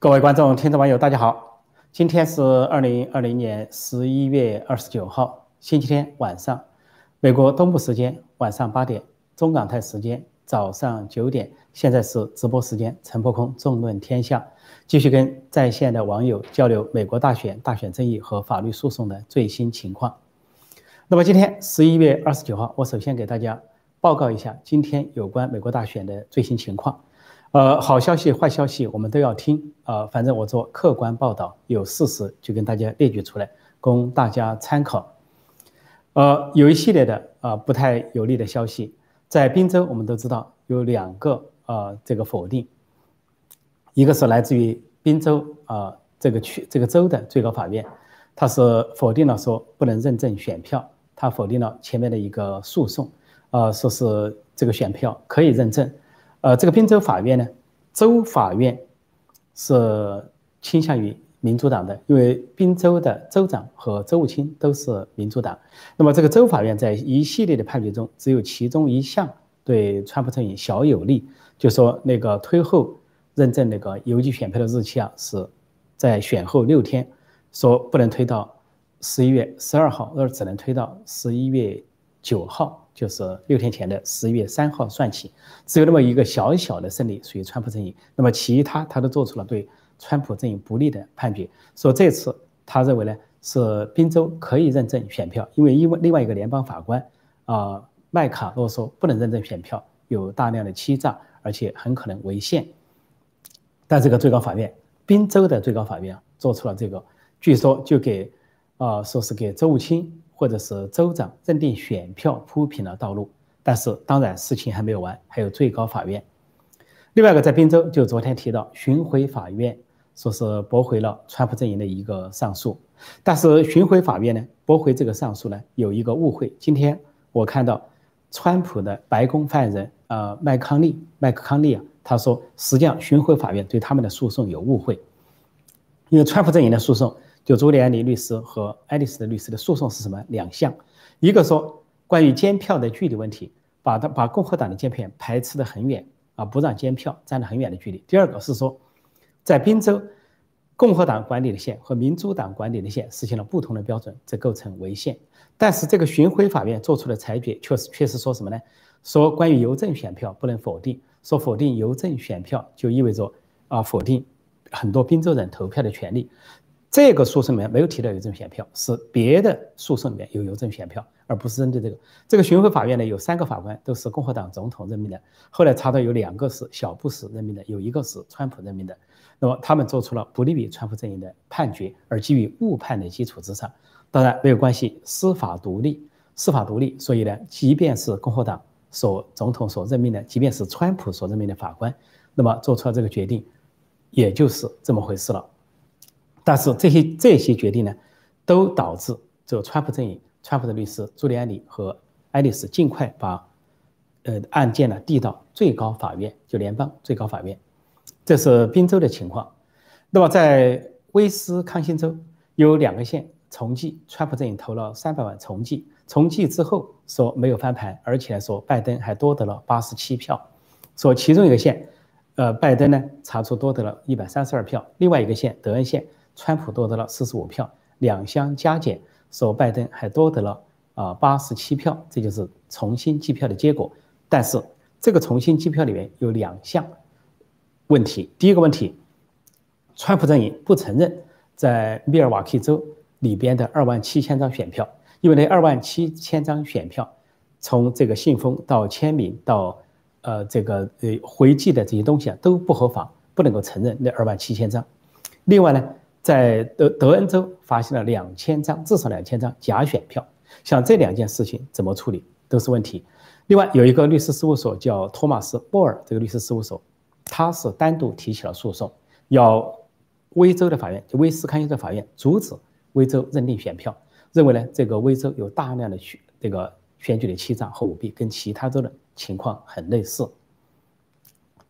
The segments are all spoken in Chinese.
各位观众、听众、网友，大家好！今天是二零二零年十一月二十九号，星期天晚上，美国东部时间晚上八点，中港台时间早上九点。现在是直播时间，陈破空纵论天下，继续跟在线的网友交流美国大选、大选争议和法律诉讼的最新情况。那么今天十一月二十九号，我首先给大家报告一下今天有关美国大选的最新情况。呃，好消息、坏消息我们都要听啊。反正我做客观报道，有事实就跟大家列举出来，供大家参考。呃，有一系列的啊不太有利的消息，在宾州我们都知道有两个啊这个否定，一个是来自于宾州啊这个区这个州的最高法院，他是否定了说不能认证选票，他否定了前面的一个诉讼，啊说是这个选票可以认证。呃，这个宾州法院呢，州法院是倾向于民主党的，因为宾州的州长和州务卿都是民主党。那么这个州法院在一系列的判决中，只有其中一项对川普阵营小有利，就说那个推后认证那个邮寄选票的日期啊，是在选后六天，说不能推到十一月十二号，而只能推到十一月九号。就是六天前的十月三号算起，只有那么一个小小的胜利属于川普阵营，那么其他他都做出了对川普阵营不利的判决。说这次他认为呢是宾州可以认证选票，因为因为另外一个联邦法官啊麦卡洛说不能认证选票，有大量的欺诈，而且很可能违宪。但这个最高法院，宾州的最高法院做出了这个，据说就给啊说是给周务清。或者是州长认定选票铺平了道路，但是当然事情还没有完，还有最高法院。另外一个在宾州，就昨天提到巡回法院说是驳回了川普阵营的一个上诉，但是巡回法院呢驳回这个上诉呢有一个误会。今天我看到川普的白宫发言人呃麦康利麦克康利啊，他说实际上巡回法院对他们的诉讼有误会，因为川普阵营的诉讼。就朱利安尼律师和爱丽丝的律师的诉讼是什么？两项，一个说关于监票的距离问题，把他把共和党的监票排斥的很远啊，不让监票站得很远的距离。第二个是说，在宾州，共和党管理的县和民主党管理的县实行了不同的标准，这构成违宪。但是这个巡回法院做出的裁决确实确实说什么呢？说关于邮政选票不能否定，说否定邮政选票就意味着啊否定很多宾州人投票的权利。这个诉讼里面没有提到邮政选票，是别的诉讼里面有邮政选票，而不是针对这个。这个巡回法院呢，有三个法官都是共和党总统任命的，后来查到有两个是小布什任命的，有一个是川普任命的。那么他们做出了不利于川普阵营的判决，而基于误判的基础之上，当然没有关系，司法独立，司法独立。所以呢，即便是共和党所总统所任命的，即便是川普所任命的法官，那么做出了这个决定，也就是这么回事了。但是这些这些决定呢，都导致这个川普阵营、川普的律师朱利安尼和爱丽丝尽快把呃案件呢递到最高法院，就联邦最高法院。这是宾州的情况。那么在威斯康星州有两个县重计，川普阵营投了三百万重计，重计之后说没有翻盘，而且说拜登还多得了八十七票。说其中一个县，呃，拜登呢查出多得了一百三十二票，另外一个县德恩县。川普多得了四十五票，两相加减，说拜登还多得了啊八十七票，这就是重新计票的结果。但是这个重新计票里面有两项问题。第一个问题，川普阵营不承认在密尔瓦基州里边的二万七千张选票，因为那二万七千张选票从这个信封到签名到呃这个呃回寄的这些东西啊都不合法，不能够承认那二万七千张。另外呢。在德德恩州发现了两千张，至少两千张假选票，像这两件事情怎么处理都是问题。另外有一个律师事务所叫托马斯·波尔，这个律师事务所，他是单独提起了诉讼，要威州的法院，就威斯康星州法院阻止威州认定选票，认为呢这个威州有大量的选这个选举的欺诈和舞弊，跟其他州的情况很类似。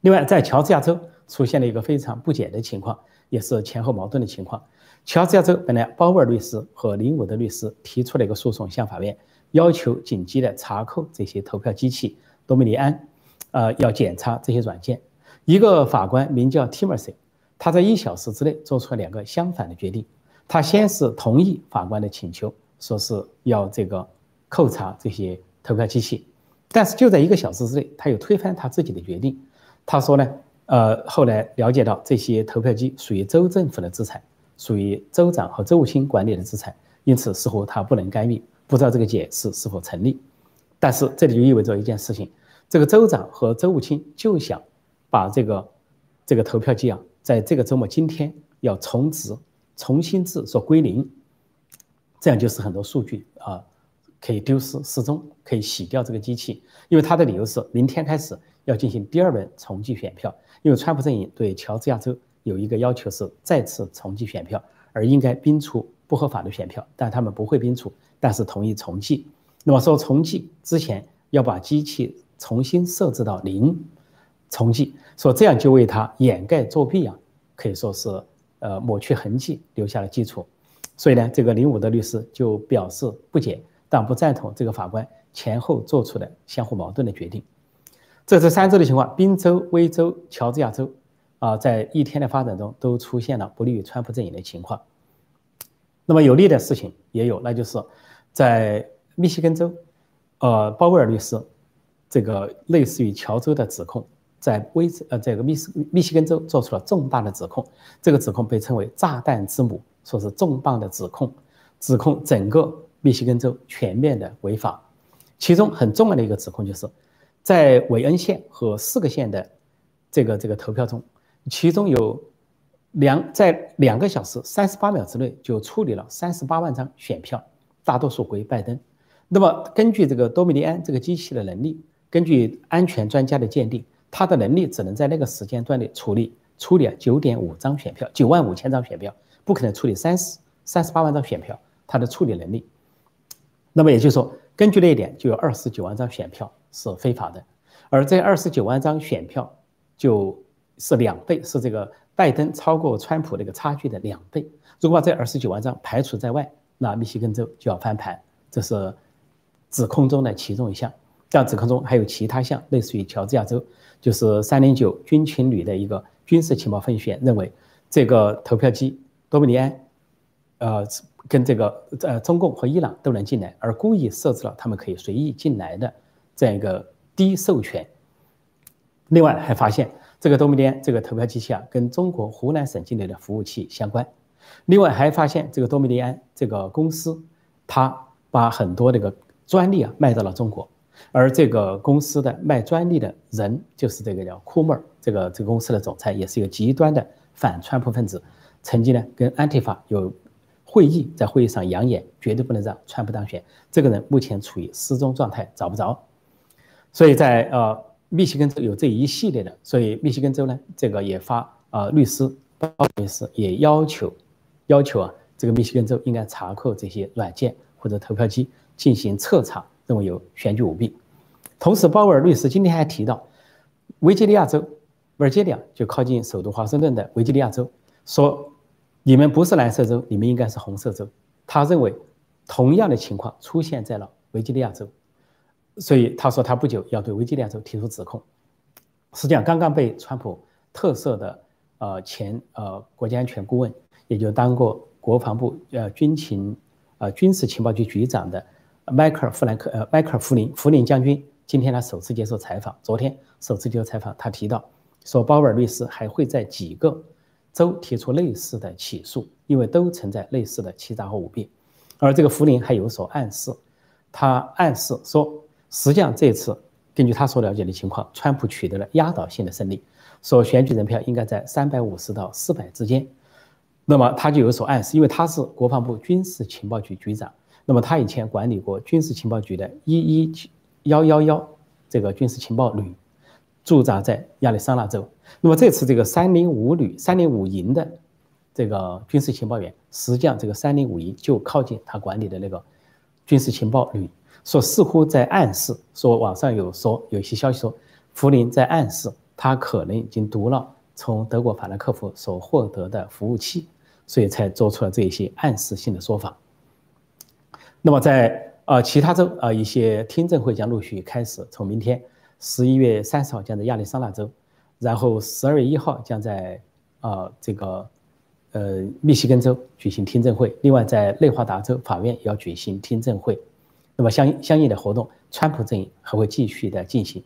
另外在乔治亚州出现了一个非常不解的情况。也是前后矛盾的情况。乔治亚州本来鲍威尔律师和林伍德律师提出了一个诉讼，向法院要求紧急的查扣这些投票机器多米尼安，呃，要检查这些软件。一个法官名叫 Timothy，他在一小时之内做出了两个相反的决定。他先是同意法官的请求，说是要这个扣查这些投票机器，但是就在一个小时之内，他又推翻他自己的决定。他说呢，呃，后来了解到这些投票机属于州政府的资产，属于州长和州务卿管理的资产，因此似乎他不能干预。不知道这个解释是否成立。但是这里就意味着一件事情：这个州长和州务卿就想把这个这个投票机啊，在这个周末今天要重置、重新制，说归零，这样就是很多数据啊可以丢失、失踪，可以洗掉这个机器。因为他的理由是，明天开始要进行第二轮重计选票，因为川普阵营对乔治亚州有一个要求是再次重计选票，而应该摒除不合法的选票，但他们不会摒除，但是同意重计。那么说重计之前要把机器重新设置到零，重计说这样就为他掩盖作弊啊，可以说是呃抹去痕迹，留下了基础。所以呢，这个林武的律师就表示不解，但不赞同这个法官前后做出的相互矛盾的决定。这是三州的情况，宾州、威州、乔治亚州啊，在一天的发展中都出现了不利于川普阵营的情况。那么有利的事情也有，那就是在。密西根州，呃，鲍威尔律师，这个类似于乔州的指控，在威呃这个密西密西根州做出了重大的指控，这个指控被称为“炸弹之母”，说是重磅的指控，指控整个密西根州全面的违法。其中很重要的一个指控就是，在韦恩县和四个县的这个这个投票中，其中有两在两个小时三十八秒之内就处理了三十八万张选票，大多数归拜登。那么，根据这个多米尼安这个机器的能力，根据安全专家的鉴定，它的能力只能在那个时间段内处理处理九点五张选票，九万五千张选票，不可能处理三十三十八万张选票，它的处理能力。那么也就是说，根据那一点，就有二十九万张选票是非法的，而这二十九万张选票就是两倍，是这个拜登超过川普那个差距的两倍。如果把这二十九万张排除在外，那密西根州就要翻盘，这是。指控中的其中一项，但指控中还有其他项，类似于乔治亚州，就是三零九军情旅的一个军事情报分析认为，这个投票机多米尼安，呃，跟这个呃中共和伊朗都能进来，而故意设置了他们可以随意进来的这样一个低授权。另外还发现，这个多米尼安这个投票机器啊，跟中国湖南省境内的服务器相关。另外还发现，这个多米尼安这个公司，他把很多这个。专利啊卖到了中国，而这个公司的卖专利的人就是这个叫库莫尔，这个这个公司的总裁也是一个极端的反川普分子，曾经呢跟安提法有会议，在会议上扬言绝对不能让川普当选。这个人目前处于失踪状态，找不着。所以在呃密西根州有这一系列的，所以密西根州呢这个也发啊律师，律师也要求要求啊这个密西根州应该查扣这些软件或者投票机。进行彻查，认为有选举舞弊。同时，鲍威尔律师今天还提到，维吉尼亚州，维尔吉尼亚就靠近首都华盛顿的维吉尼亚州，说你们不是蓝色州，你们应该是红色州。他认为同样的情况出现在了维吉尼亚州，所以他说他不久要对维吉尼亚州提出指控。实际上，刚刚被川普特赦的呃前呃国家安全顾问，也就当过国防部呃军情呃军事情报局局长的。迈克尔·弗兰克，呃，迈克尔·弗林，弗林将军今天他首次接受采访。昨天首次接受采访，他提到说，鲍威尔律师还会在几个州提出类似的起诉，因为都存在类似的欺诈和舞弊。而这个弗林还有所暗示，他暗示说，实际上这次根据他所了解的情况，川普取得了压倒性的胜利，所选举人票应该在三百五十到四百之间。那么他就有所暗示，因为他是国防部军事情报局局长。那么他以前管理过军事情报局的一一幺幺幺这个军事情报旅，驻扎在亚利桑那州。那么这次这个三零五旅、三零五营的这个军事情报员，实际上这个三零五营就靠近他管理的那个军事情报旅，说似乎在暗示，说网上有说有一些消息说，福林在暗示他可能已经读了从德国法兰克福所获得的服务器，所以才做出了这一些暗示性的说法。那么在呃其他州呃，一些听证会将陆续开始，从明天十一月三十号将在亚利桑那州，然后十二月一号将在啊这个呃密西根州举行听证会，另外在内华达州法院也要举行听证会。那么相相应的活动，川普阵营还会继续的进行。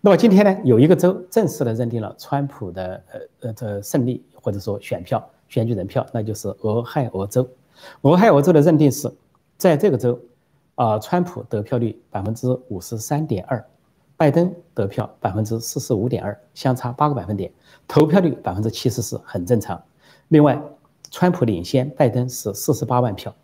那么今天呢，有一个州正式的认定了川普的呃呃的胜利，或者说选票、选举人票，那就是俄亥俄州。俄亥俄州的认定是，在这个州，啊，川普得票率百分之五十三点二，拜登得票百分之四十五点二，相差八个百分点，投票率百分之七十四，很正常。另外，川普领先拜登是四十八万票。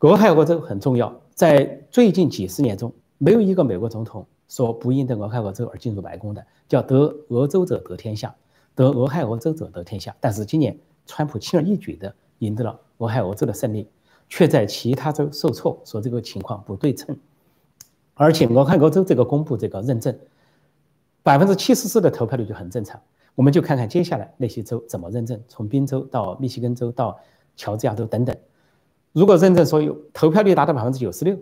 俄亥俄州很重要，在最近几十年中，没有一个美国总统。说不因得俄亥俄州而进入白宫的，叫得俄州者得天下，得俄亥俄州者得天下。但是今年川普轻而易举的赢得了俄亥俄州的胜利，却在其他州受挫，说这个情况不对称。而且俄亥俄州这个公布这个认证，百分之七十四的投票率就很正常。我们就看看接下来那些州怎么认证，从宾州到密西根州到乔治亚州等等，如果认证说有投票率达到百分之九十六。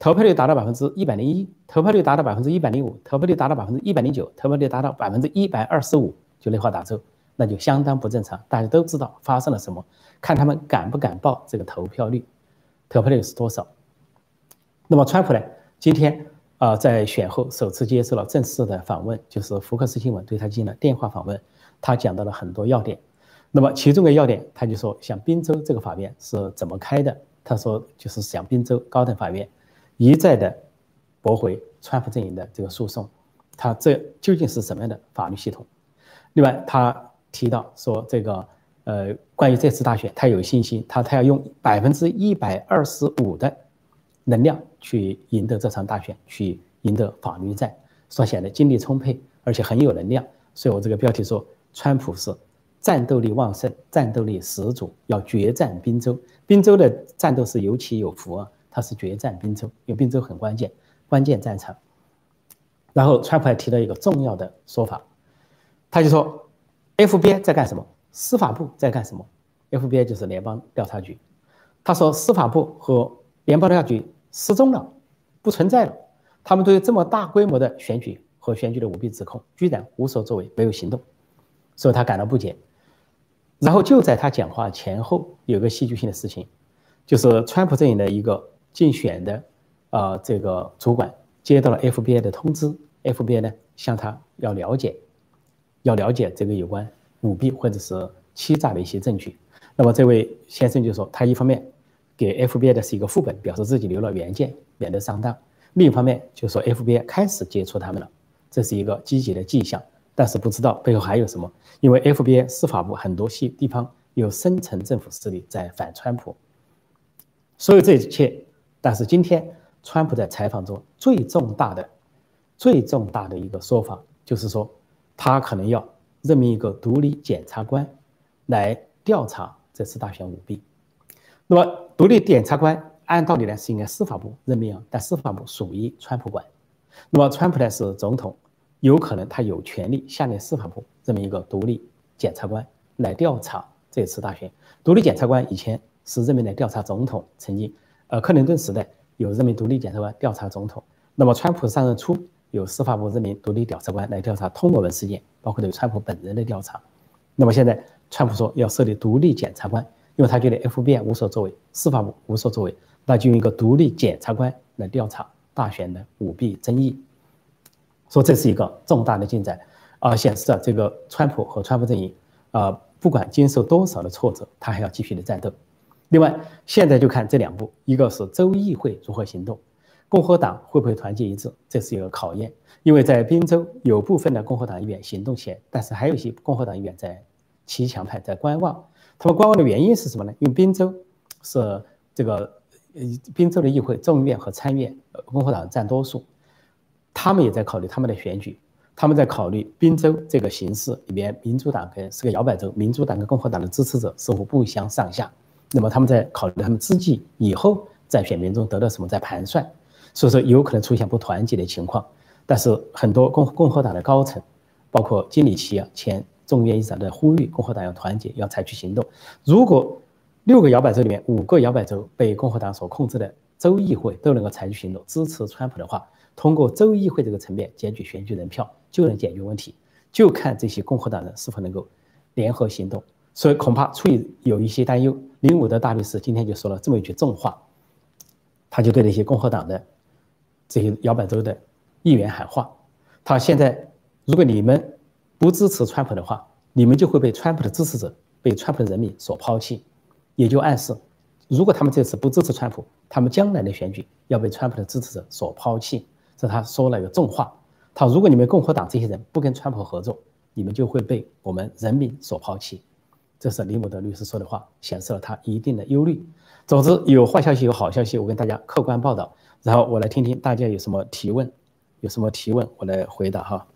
投票率达到百分之一百零一，投票率达到百分之一百零五，投票率达到百分之一百零九，投票率达到百分之一百二十五，就内华达州，那就相当不正常。大家都知道发生了什么，看他们敢不敢报这个投票率，投票率是多少。那么川普呢？今天啊，在选后首次接受了正式的访问，就是福克斯新闻对他进行了电话访问，他讲到了很多要点。那么其中的要点，他就说，像滨州这个法院是怎么开的？他说，就是像滨州高等法院。一再的驳回川普阵营的这个诉讼，他这究竟是什么样的法律系统？另外，他提到说，这个呃，关于这次大选，他有信心，他他要用百分之一百二十五的能量去赢得这场大选，去赢得法律战，说显得精力充沛，而且很有能量。所以我这个标题说，川普是战斗力旺盛，战斗力十足，要决战滨州。滨州的战斗是有起有伏啊。他是决战滨州，因为滨州很关键，关键战场。然后川普还提到一个重要的说法，他就说，FBI 在干什么？司法部在干什么？FBI 就是联邦调查局。他说，司法部和联邦调查局失踪了，不存在了。他们对这么大规模的选举和选举的舞弊指控，居然无所作为，没有行动，所以他感到不解。然后就在他讲话前后，有个戏剧性的事情，就是川普阵营的一个。竞选的，呃，这个主管接到了 FBI 的通知，FBI 呢向他要了解，要了解这个有关舞弊或者是欺诈的一些证据。那么这位先生就说，他一方面给 FBI 的是一个副本，表示自己留了原件，免得上当；另一方面就说 FBI 开始接触他们了，这是一个积极的迹象。但是不知道背后还有什么，因为 FBI 司法部很多系地方有深层政府势力在反川普，所有这一切。但是今天，川普在采访中最重大的、最重大的一个说法，就是说，他可能要任命一个独立检察官来调查这次大选舞弊。那么，独立检察官按道理呢是应该司法部任命啊，但司法部属于川普管。那么，川普呢是总统，有可能他有权利下令司法部任命一个独立检察官来调查这次大选。独立检察官以前是任命来调查总统，曾经。呃，克林顿时代有任命独立检察官调查总统，那么川普上任初有司法部任命独立调查官来调查通俄门事件，包括对川普本人的调查。那么现在川普说要设立独立检察官，因为他觉得 FBI 无所作为，司法部无所作为，那就用一个独立检察官来调查大选的舞弊争议。说这是一个重大的进展，啊，显示了这个川普和川普阵营，啊，不管经受多少的挫折，他还要继续的战斗。另外，现在就看这两步，一个是州议会如何行动，共和党会不会团结一致，这是一个考验。因为在宾州有部分的共和党议员行动起来，但是还有一些共和党议员在骑墙派在观望。他们观望的原因是什么呢？因为宾州是这个呃宾州的议会众议院和参议院共和党占多数，他们也在考虑他们的选举，他们在考虑宾州这个形势里面，民主党跟是个摇摆州，民主党跟共和党的支持者似乎不相上下。那么他们在考虑他们自己以后在选民中得到什么，在盘算，所以说有可能出现不团结的情况。但是很多共共和党的高层，包括金里奇啊前众议院议长在呼吁共和党要团结，要采取行动。如果六个摇摆州里面五个摇摆州被共和党所控制的州议会都能够采取行动支持川普的话，通过州议会这个层面检举选举人票就能解决问题。就看这些共和党人是否能够联合行动。所以恐怕出于有一些担忧，林伍德大律师今天就说了这么一句重话，他就对那些共和党的这些摇摆州的议员喊话：他现在如果你们不支持川普的话，你们就会被川普的支持者、被川普的人民所抛弃。也就暗示，如果他们这次不支持川普，他们将来的选举要被川普的支持者所抛弃。这他说了一个重话：他如果你们共和党这些人不跟川普合作，你们就会被我们人民所抛弃。这是李姆德律师说的话，显示了他一定的忧虑。总之，有坏消息，有好消息，我跟大家客观报道。然后我来听听大家有什么提问，有什么提问，我来回答哈。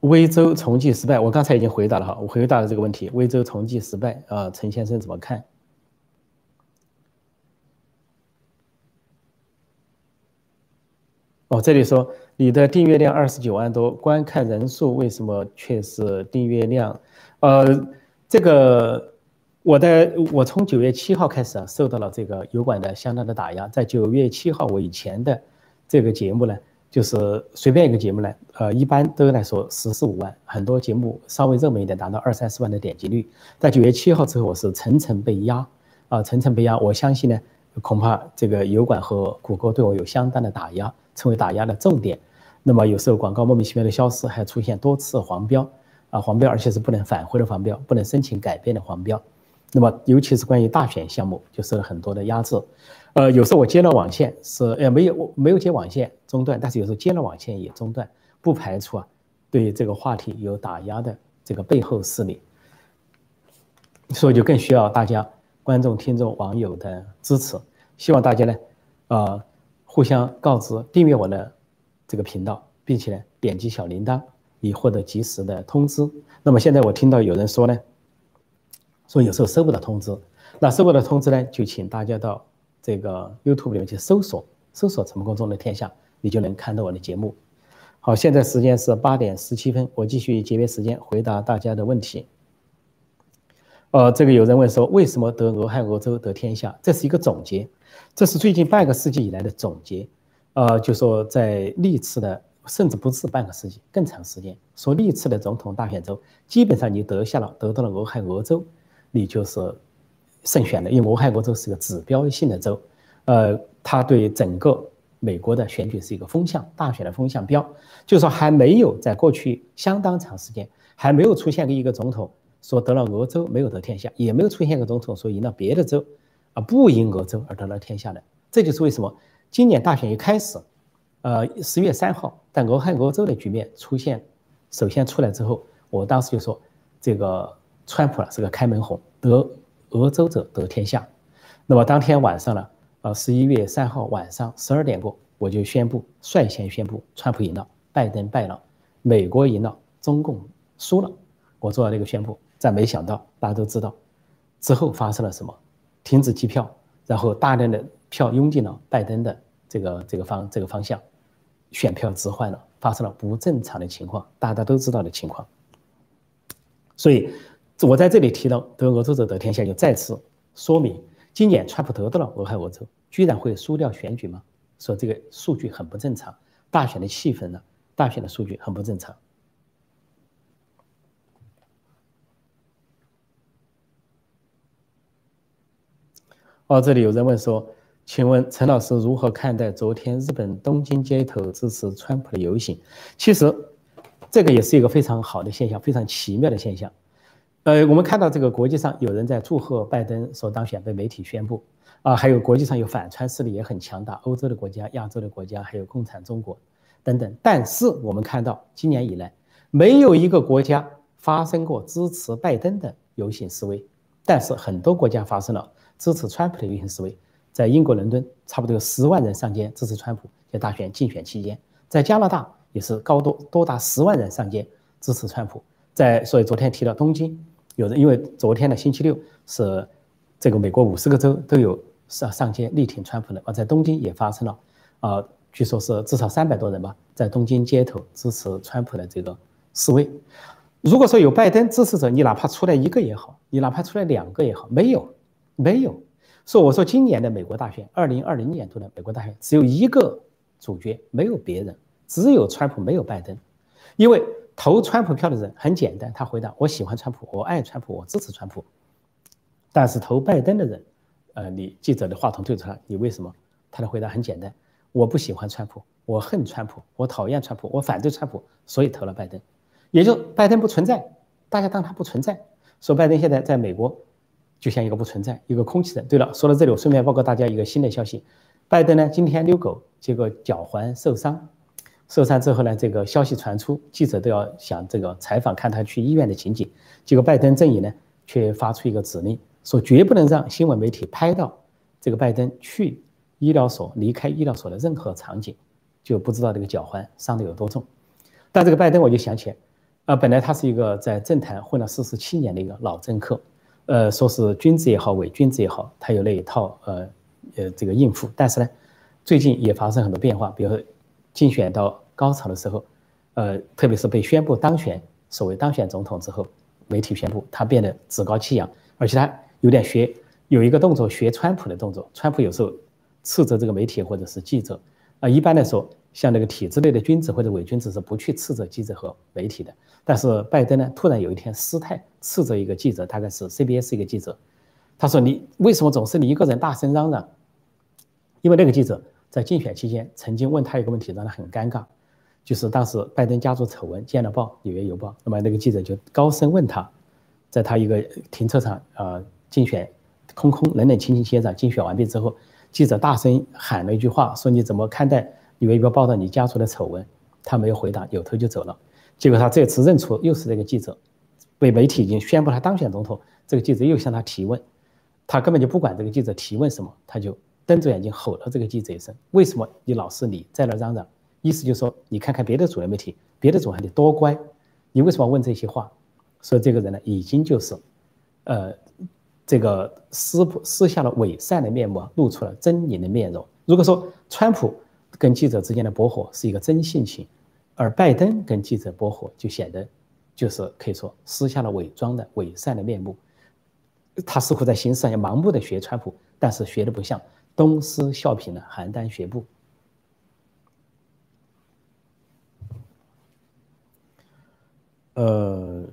威州重计失败，我刚才已经回答了哈，我回答了这个问题。威州重计失败啊，陈先生怎么看？哦，这里说你的订阅量二十九万多，观看人数为什么却是订阅量？呃，这个我的我从九月七号开始啊，受到了这个油管的相当的打压。在九月七号，我以前的这个节目呢，就是随便一个节目呢，呃，一般都来说十四五万，很多节目稍微热门一点，达到二三十万的点击率。在九月七号之后，我是层层被压啊，层层被压。我相信呢，恐怕这个油管和谷歌对我有相当的打压。成为打压的重点，那么有时候广告莫名其妙的消失，还出现多次黄标啊，黄标而且是不能返回的黄标，不能申请改变的黄标。那么尤其是关于大选项目，就受了很多的压制。呃，有时候我接了网线是呃没有没有接网线中断，但是有时候接了网线也中断，不排除啊对这个话题有打压的这个背后势力。所以就更需要大家观众、听众、网友的支持。希望大家呢，呃。互相告知，订阅我的这个频道，并且呢点击小铃铛，以获得及时的通知。那么现在我听到有人说呢，说有时候收不到通知，那收不到通知呢，就请大家到这个 YouTube 里面去搜索，搜索“成功中的天下”，你就能看到我的节目。好，现在时间是八点十七分，我继续节约时间回答大家的问题。呃，这个有人问说，为什么得俄亥俄州得天下？这是一个总结。这是最近半个世纪以来的总结，呃，就说在历次的，甚至不止半个世纪，更长时间，说历次的总统大选中，基本上你得下了，得到了俄亥俄州，你就是胜选的，因为俄亥俄州是个指标性的州，呃，它对整个美国的选举是一个风向，大选的风向标，就说还没有在过去相当长时间，还没有出现过一个总统说得了俄州没有得天下，也没有出现过总统说赢了别的州。不赢俄州而得了天下的，这就是为什么今年大选一开始，呃，十月三号，在俄亥俄州的局面出现，首先出来之后，我当时就说，这个川普了是个开门红，得俄州者得天下。那么当天晚上呢，呃，十一月三号晚上十二点过，我就宣布率先宣布，川普赢了，拜登败了，美国赢了，中共输了。我做了这个宣布，但没想到大家都知道，之后发生了什么。停止计票，然后大量的票涌进了拜登的这个这个方这个方向，选票置换了，发生了不正常的情况，大家都知道的情况。所以，我在这里提到得俄州者得天下，就再次说明，今年川普得到了俄亥俄州，居然会输掉选举吗？说这个数据很不正常，大选的气氛呢？大选的数据很不正常。哦，这里有人问说，请问陈老师如何看待昨天日本东京街头支持川普的游行？其实，这个也是一个非常好的现象，非常奇妙的现象。呃，我们看到这个国际上有人在祝贺拜登所当选，被媒体宣布啊，还有国际上有反川势力也很强大，欧洲的国家、亚洲的国家，还有共产中国等等。但是我们看到今年以来，没有一个国家发生过支持拜登的游行示威，但是很多国家发生了。支持川普的游行示威，在英国伦敦差不多有十万人上街支持川普，在大选竞选期间，在加拿大也是高多多达十万人上街支持川普。在所以昨天提到东京，有人因为昨天的星期六是这个美国五十个州都有上上街力挺川普的，而在东京也发生了，啊，据说是至少三百多人吧，在东京街头支持川普的这个示威。如果说有拜登支持者，你哪怕出来一个也好，你哪怕出来两个也好，没有。没有，说我说今年的美国大选，二零二零年度的美国大选只有一个主角，没有别人，只有川普没有拜登，因为投川普票的人很简单，他回答我喜欢川普，我爱川普，我支持川普。但是投拜登的人，呃，你记者的话筒对着他，你为什么？他的回答很简单，我不喜欢川普，我恨川普，我讨厌川普，我反对川普，所以投了拜登。也就拜登不存在，大家当他不存在，说拜登现在在美国就像一个不存在，一个空气人。对了，说到这里，我顺便报告大家一个新的消息：拜登呢今天遛狗，结果脚踝受伤，受伤之后呢，这个消息传出，记者都要想这个采访看他去医院的情景，结果拜登阵营呢却发出一个指令，说绝不能让新闻媒体拍到这个拜登去医疗所、离开医疗所的任何场景，就不知道这个脚踝伤得有多重。但这个拜登，我就想起来。啊，本来他是一个在政坛混了四十七年的一个老政客，呃，说是君子也好，伪君子也好，他有那一套呃呃这个应付。但是呢，最近也发生很多变化，比如说竞选到高潮的时候，呃，特别是被宣布当选，所谓当选总统之后，媒体宣布他变得趾高气扬，而且他有点学有一个动作学川普的动作。川普有时候斥责这个媒体或者是记者，啊，一般来说。像那个体制内的君子或者伪君子是不去斥责记者和媒体的，但是拜登呢，突然有一天失态斥责一个记者，大概是 CBS 一个记者，他说：“你为什么总是你一个人大声嚷嚷？”因为那个记者在竞选期间曾经问他一个问题，让他很尴尬，就是当时拜登家族丑闻见了报，《纽约邮报》，那么那个记者就高声问他，在他一个停车场啊竞选空空冷冷清清现场竞选完毕之后，记者大声喊了一句话，说：“你怎么看待？”纽约邮报报道你家族的丑闻，他没有回答，扭头就走了。结果他这次认出又是这个记者，被媒体已经宣布他当选总统。这个记者又向他提问，他根本就不管这个记者提问什么，他就瞪着眼睛吼了这个记者一声：“为什么你老是你在那嚷嚷？”意思就是说，你看看别的主流媒体，别的主还得多乖，你为什么问这些话？所以这个人呢，已经就是，呃，这个撕撕下了伪善的面目，露出了狰狞的面容。如果说川普，跟记者之间的驳火是一个真性情，而拜登跟记者驳火就显得就是可以说撕下了伪装的伪善的面目。他似乎在形式上要盲目的学川普，但是学的不像，东施效颦的邯郸学步。呃，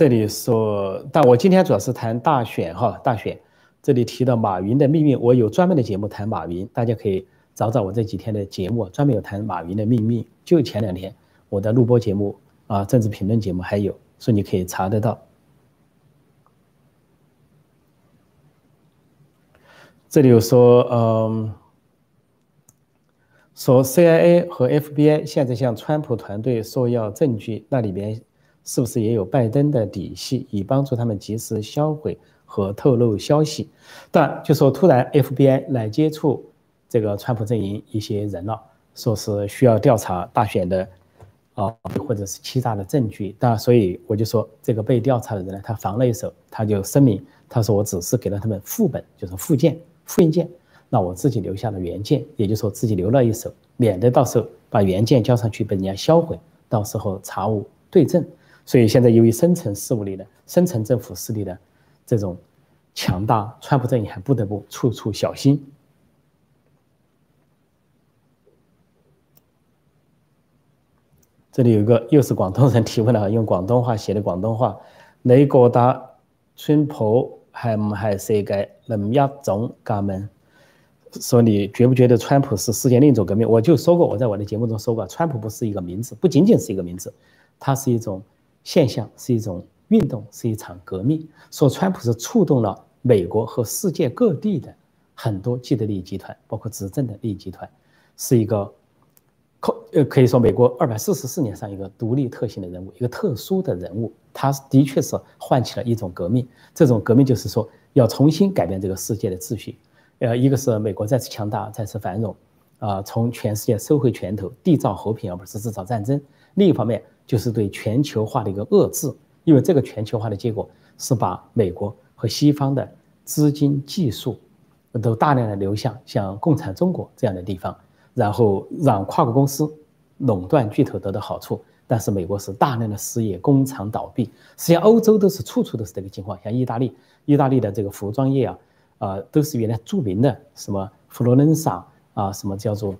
这里说，但我今天主要是谈大选哈，大选。这里提到马云的命运，我有专门的节目谈马云，大家可以。找找我这几天的节目，专门有谈马云的命运。就前两天我的录播节目啊，政治评论节目还有，所以你可以查得到。这里有说，嗯，说 CIA 和 FBI 现在向川普团队索要证据，那里边是不是也有拜登的底细，以帮助他们及时销毁和透露消息？但就说突然 FBI 来接触。这个川普阵营一些人了，说是需要调查大选的，啊，或者是欺诈的证据。但所以我就说，这个被调查的人呢，他防了一手，他就声明，他说我只是给了他们副本，就是附件、复印件，那我自己留下了原件，也就是说自己留了一手，免得到时候把原件交上去被人家销毁，到时候查无对证。所以现在由于深层势力的、深层政府势力的这种强大，川普阵营还不得不处处小心。这里有一个又是广东人提问了，用广东话写的广东话，你觉得川普还唔还是一个另一种革命？说你觉不觉得川普是世界另一种革命？我就说过，我在我的节目中说过，川普不是一个名字，不仅仅是一个名字，它是一种现象，是一种运动，是一场革命。说川普是触动了美国和世界各地的很多既得利益集团，包括执政的利益集团，是一个。可呃可以说，美国二百四十四年上一个独立特性的人物，一个特殊的人物，他的确是唤起了一种革命。这种革命就是说，要重新改变这个世界的秩序。呃，一个是美国再次强大、再次繁荣，啊，从全世界收回拳头，缔造和平，而不是制造战争。另一方面，就是对全球化的一个遏制，因为这个全球化的结果是把美国和西方的资金、技术都大量的流向像共产中国这样的地方。然后让跨国公司垄断巨头得到好处，但是美国是大量的失业，工厂倒闭。实际上，欧洲都是处处都是这个情况。像意大利，意大利的这个服装业啊，啊，都是原来著名的什么佛罗伦萨啊，什么叫做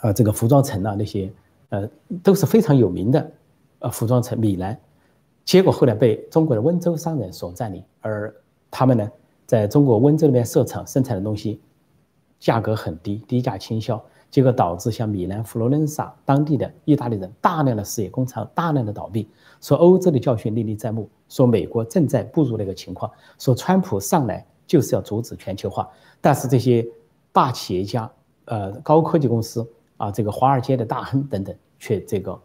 呃，这个服装城啊，那些呃都是非常有名的呃服装城，米兰。结果后来被中国的温州商人所占领，而他们呢，在中国温州那边设厂生产的东西，价格很低，低价倾销，结果导致像米兰、佛罗伦萨当地的意大利人大量的实业工厂大量的倒闭。说欧洲的教训历历在目，说美国正在步入那个情况，说川普上来就是要阻止全球化，但是这些大企业家、呃高科技公司啊，这个华尔街的大亨等等，却这个，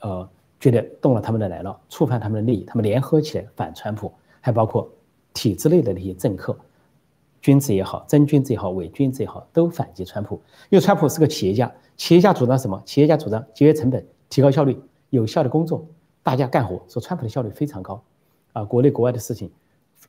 呃。觉得动了他们的奶酪，触犯他们的利益，他们联合起来反川普，还包括体制内的那些政客，君子也好，真君子也好，伪君子也好，都反击川普。因为川普是个企业家，企业家主张什么？企业家主张节约成本、提高效率、有效的工作，大家干活。说川普的效率非常高，啊，国内国外的事情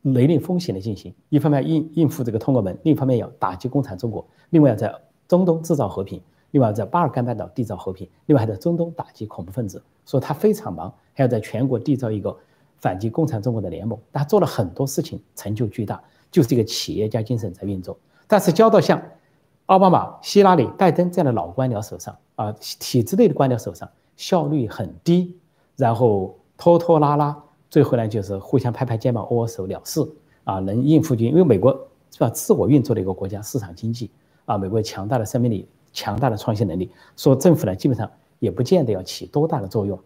雷厉风行的进行，一方面应应付这个通过门，另一方面要打击共产中国，另外要在中东制造和平。另外，在巴尔干半岛缔造和平；另外，还在中东打击恐怖分子。说他非常忙，还要在全国缔造一个反击共产中国的联盟。他做了很多事情，成就巨大，就是一个企业家精神在运作。但是交到像奥巴马、希拉里、拜登这样的老官僚手上啊，体制内的官僚手上，效率很低，然后拖拖拉拉，最后呢就是互相拍拍肩膀、握握手了事啊，能应付就因为美国是吧，自我运作的一个国家，市场经济啊，美国强大的生命力。强大的创新能力，说政府呢基本上也不见得要起多大的作用。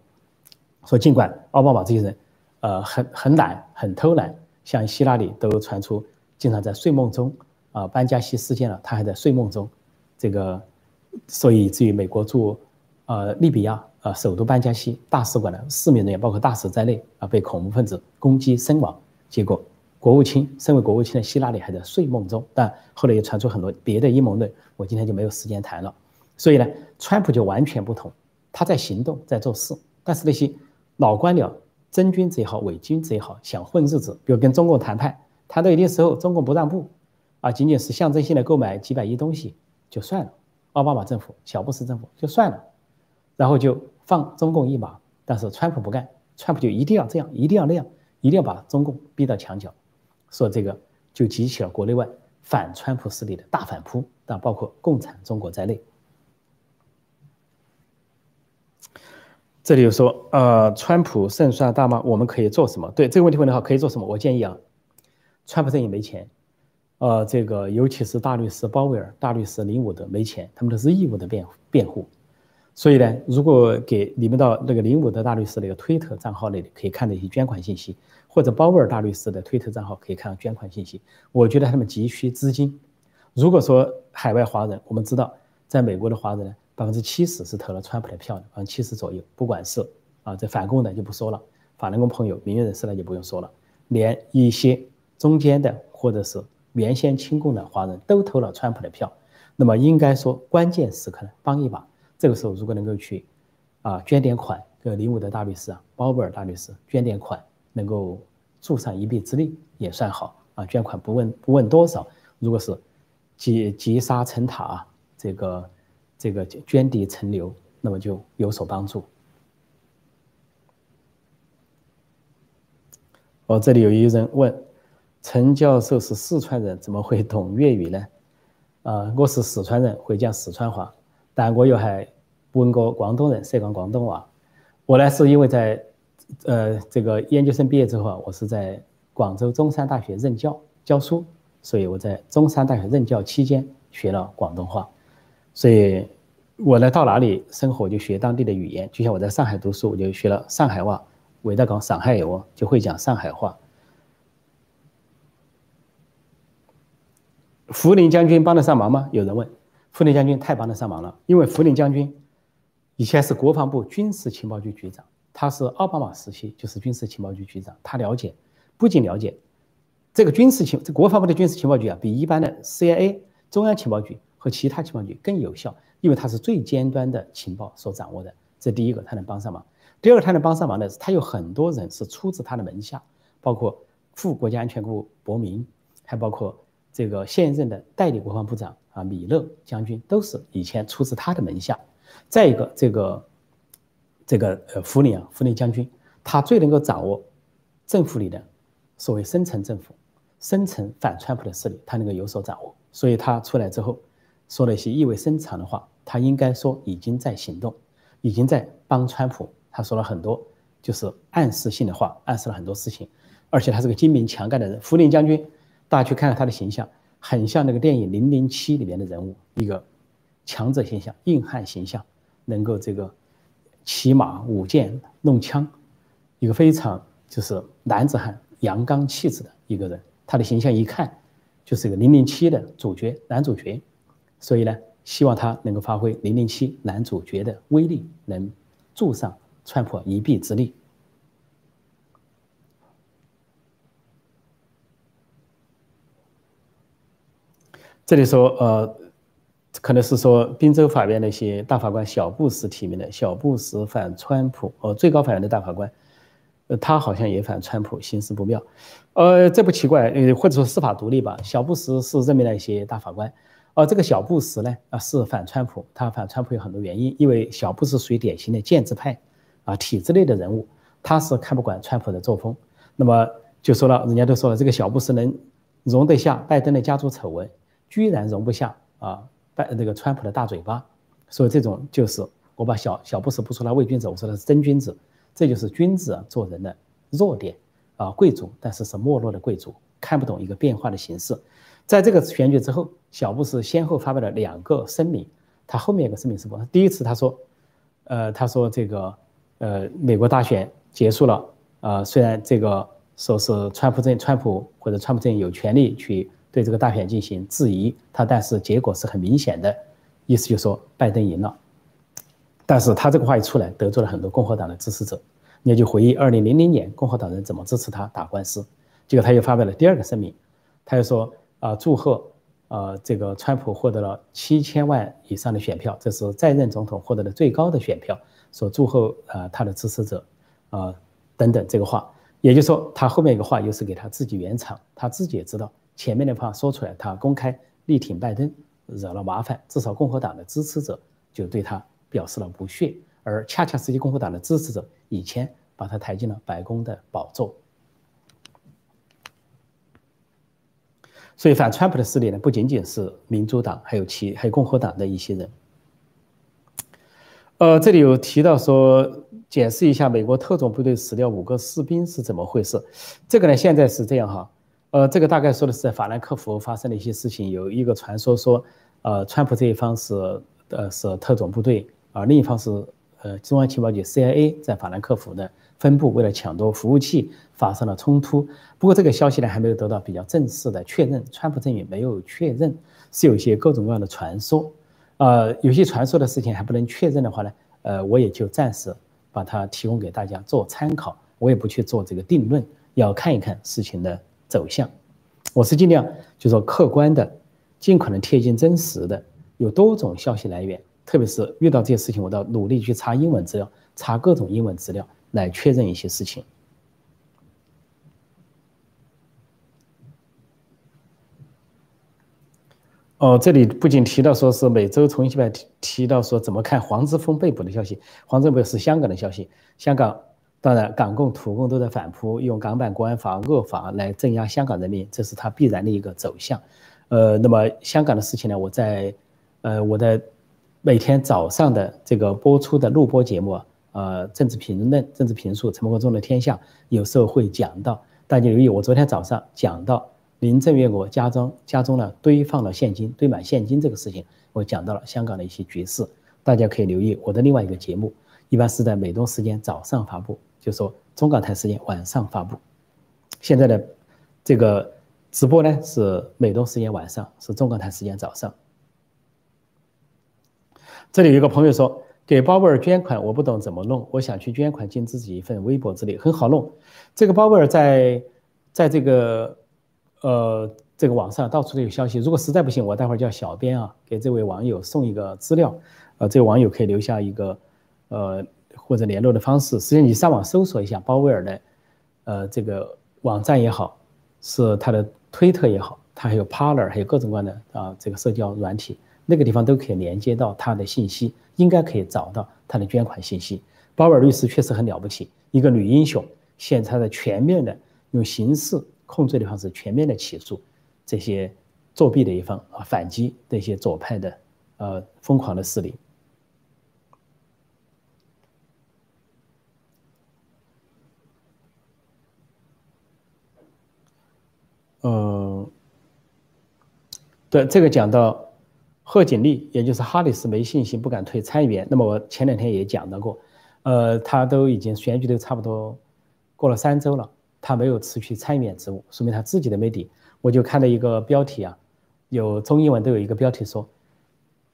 说尽管奥巴马这些人，呃，很很懒，很偷懒，像希拉里都传出经常在睡梦中啊，班加西事件了，他还在睡梦中，这个，所以至于美国驻呃利比亚呃首都班加西大使馆的四名人员，包括大使在内啊，被恐怖分子攻击身亡，结果。国务卿，身为国务卿的希拉里还在睡梦中，但后来又传出很多别的阴谋论，我今天就没有时间谈了。所以呢，川普就完全不同，他在行动，在做事。但是那些老官僚，真君子也好，伪君子也好，想混日子，比如跟中共谈判，谈到一定时候，中共不让步，啊，仅仅是象征性的购买几百亿东西就算了。奥巴马政府、小布什政府就算了，然后就放中共一马。但是川普不干，川普就一定要这样，一定要那样，一定要把中共逼到墙角。说这个就激起了国内外反川普势力的大反扑，但包括共产中国在内。这里有说，呃，川普胜算大吗？我们可以做什么？对这个问题问的好，可以做什么？我建议啊，川普阵营没钱，呃，这个尤其是大律师鲍威尔、大律师林伍德没钱，他们都是义务的辩辩护。所以呢，如果给你们到那个林伍德大律师那个推特账号那里，可以看到一些捐款信息。或者鲍威尔大律师的推特账号可以看到捐款信息。我觉得他们急需资金。如果说海外华人，我们知道，在美国的华人呢，百分之七十是投了川普的票的，百分之七十左右。不管是啊，这反共的就不说了，法轮功朋友、名誉人士呢就不用说了，连一些中间的或者是原先亲共的华人都投了川普的票。那么应该说，关键时刻呢帮一把。这个时候如果能够去啊捐点款，给林伍德大律师啊、鲍威尔大律师捐点款。能够助上一臂之力也算好啊！捐款不问不问多少，如果是积积沙成塔，这个这个捐滴成流，那么就有所帮助。哦，这里有一人问：陈教授是四川人，怎么会懂粤语呢？啊，我是四川人，会讲四川话，但我又还问过广东人，说讲广东话。我呢是因为在。呃，这个研究生毕业之后啊，我是在广州中山大学任教教书，所以我在中山大学任教期间学了广东话，所以我呢到哪里生活就学当地的语言，就像我在上海读书，我就学了上海话，伟大讲上海话就会讲上海话。福林将军帮得上忙吗？有人问，福林将军太帮得上忙了，因为福林将军以前是国防部军事情报局局长。他是奥巴马时期就是军事情报局局长，他了解，不仅了解这个军事情，这国防部的军事情报局啊，比一般的 CIA 中央情报局和其他情报局更有效，因为他是最尖端的情报所掌握的。这第一个，他能帮上忙；第二个，他能帮上忙的是，他有很多人是出自他的门下，包括副国家安全部伯明，还包括这个现任的代理国防部长啊米勒将军，都是以前出自他的门下。再一个，这个。这个呃，福林啊，福林将军，他最能够掌握政府里的所谓深层政府、深层反川普的势力，他能够有所掌握。所以他出来之后说了一些意味深长的话，他应该说已经在行动，已经在帮川普。他说了很多就是暗示性的话，暗示了很多事情，而且他是个精明强干的人。福林将军，大家去看看他的形象，很像那个电影《零零七》里面的人物，一个强者形象、硬汉形象，能够这个骑马舞剑弄枪，一个非常就是男子汉、阳刚气质的一个人。他的形象一看就是一个零零七的主角男主角，所以呢，希望他能够发挥零零七男主角的威力，能助上。川普一臂之力。这里说，呃，可能是说宾州法院那些大法官小布什提名的，小布什反川普，呃，最高法院的大法官，呃，他好像也反川普，形势不妙。呃，这不奇怪，呃，或者说司法独立吧。小布什是任命了一些大法官，而这个小布什呢，啊，是反川普，他反川普有很多原因，因为小布什属于典型的建制派。啊，体制内的人物，他是看不惯川普的作风，那么就说了，人家都说了，这个小布什能容得下拜登的家族丑闻，居然容不下啊拜那个川普的大嘴巴，所以这种就是我把小小布什不说他伪君子，我说他是真君子，这就是君子做人的弱点啊，贵族，但是是没落的贵族，看不懂一个变化的形式，在这个选举之后，小布什先后发表了两个声明，他后面一个声明是什么？第一次他说，呃，他说这个。呃，美国大选结束了，呃，虽然这个说是川普政川普或者川普政有权利去对这个大选进行质疑，他但是结果是很明显的，意思就是说拜登赢了。但是他这个话一出来，得罪了很多共和党的支持者。你就回忆二零零零年共和党人怎么支持他打官司，结果他又发表了第二个声明，他又说啊，祝贺啊这个川普获得了七千万以上的选票，这是在任总统获得的最高的选票。说祝贺啊他的支持者，啊等等这个话，也就是说他后面一个话又是给他自己圆场，他自己也知道前面的话说出来，他公开力挺拜登惹了麻烦，至少共和党的支持者就对他表示了不屑，而恰恰是些共和党的支持者以前把他抬进了白宫的宝座，所以反川普的势力呢，不仅仅是民主党，还有其还有共和党的一些人。呃，这里有提到说，解释一下美国特种部队死掉五个士兵是怎么回事？这个呢，现在是这样哈。呃，这个大概说的是在法兰克福发生的一些事情，有一个传说说，呃，川普这一方是呃是特种部队，而另一方是呃中央情报局 CIA 在法兰克福的分部为了抢夺服务器发生了冲突。不过这个消息呢还没有得到比较正式的确认，川普阵营没有确认，是有一些各种各样的传说。呃，有些传说的事情还不能确认的话呢，呃，我也就暂时把它提供给大家做参考，我也不去做这个定论，要看一看事情的走向。我是尽量就说客观的，尽可能贴近真实的，有多种消息来源，特别是遇到这些事情，我都要努力去查英文资料，查各种英文资料来确认一些事情。哦，这里不仅提到说是美洲重新派提提到说怎么看黄之锋被捕的消息，黄之锋是香港的消息，香港当然港共土共都在反扑，用港版国安法恶法来镇压香港人民，这是他必然的一个走向。呃，那么香港的事情呢，我在呃我的每天早上的这个播出的录播节目，呃，政治评论、政治评述，陈国忠的天下，有时候会讲到，大家留意，我昨天早上讲到。林郑月娥家中家中呢堆放了现金，堆满现金这个事情，我讲到了香港的一些局势，大家可以留意我的另外一个节目，一般是在美东时间早上发布，就说中港台时间晚上发布。现在的这个直播呢是美东时间晚上，是中港台时间早上。这里有一个朋友说给鲍威尔捐款，我不懂怎么弄，我想去捐款尽自己一份微薄之力，很好弄。这个鲍威尔在在这个。呃，这个网上到处都有消息。如果实在不行，我待会儿叫小编啊，给这位网友送一个资料。呃，这位网友可以留下一个呃或者联络的方式。实际上，你上网搜索一下鲍威尔的呃这个网站也好，是他的推特也好，他还有 Parler，还有各种各样的啊这个社交软体，那个地方都可以连接到他的信息，应该可以找到他的捐款信息。鲍威尔律师确实很了不起，一个女英雄，现在在全面的用刑事。控罪的方式全面的起诉这些作弊的一方啊，反击这些左派的呃疯狂的势力。嗯，对，这个讲到贺锦丽，也就是哈里斯没信心，不敢退参议员。那么我前两天也讲到过，呃，他都已经选举都差不多过了三周了，他没有辞去参议员职务，说明他自己的没底。我就看到一个标题啊，有中英文都有一个标题说，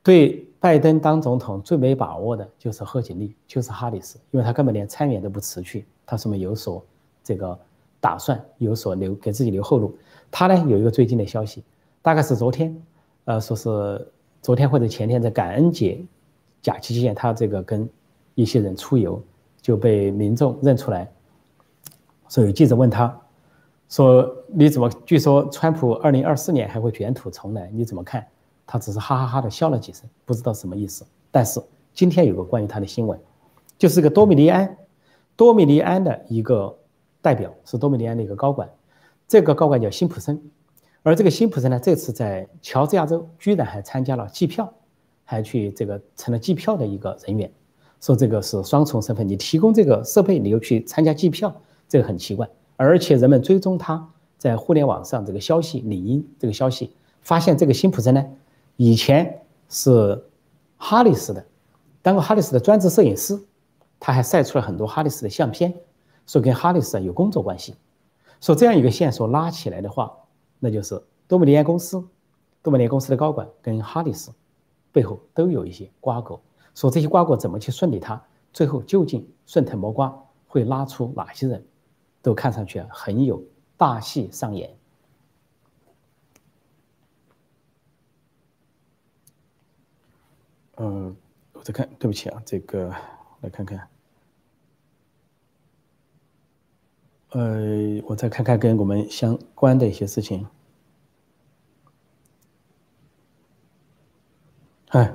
对拜登当总统最没把握的就是贺锦丽，就是哈里斯，因为他根本连参议员都不辞去，他说明有所这个打算，有所留给自己留后路。他呢有一个最近的消息，大概是昨天，呃，说是昨天或者前天在感恩节假期期间，他这个跟一些人出游就被民众认出来，所以记者问他，说你怎么？据说川普二零二四年还会卷土重来，你怎么看？他只是哈哈哈的笑了几声，不知道什么意思。但是今天有个关于他的新闻，就是个多米尼安，多米尼安的一个代表是多米尼安的一个高管。这个高管叫辛普森，而这个辛普森呢，这次在乔治亚州居然还参加了计票，还去这个成了计票的一个人员，说这个是双重身份，你提供这个设备，你又去参加计票，这个很奇怪。而且人们追踪他在互联网上这个消息，理应这个消息发现这个辛普森呢，以前是哈里斯的，当过哈里斯的专职摄影师，他还晒出了很多哈里斯的相片，说跟哈里斯有工作关系。说这样一个线索拉起来的话，那就是多米尼安公司，多米尼安公司的高管跟哈里斯背后都有一些瓜葛。说这些瓜葛怎么去顺利？他最后究竟顺藤摸瓜会拉出哪些人？都看上去很有大戏上演。嗯，我再看，对不起啊，这个来看看。呃，我再看看跟我们相关的一些事情。哎，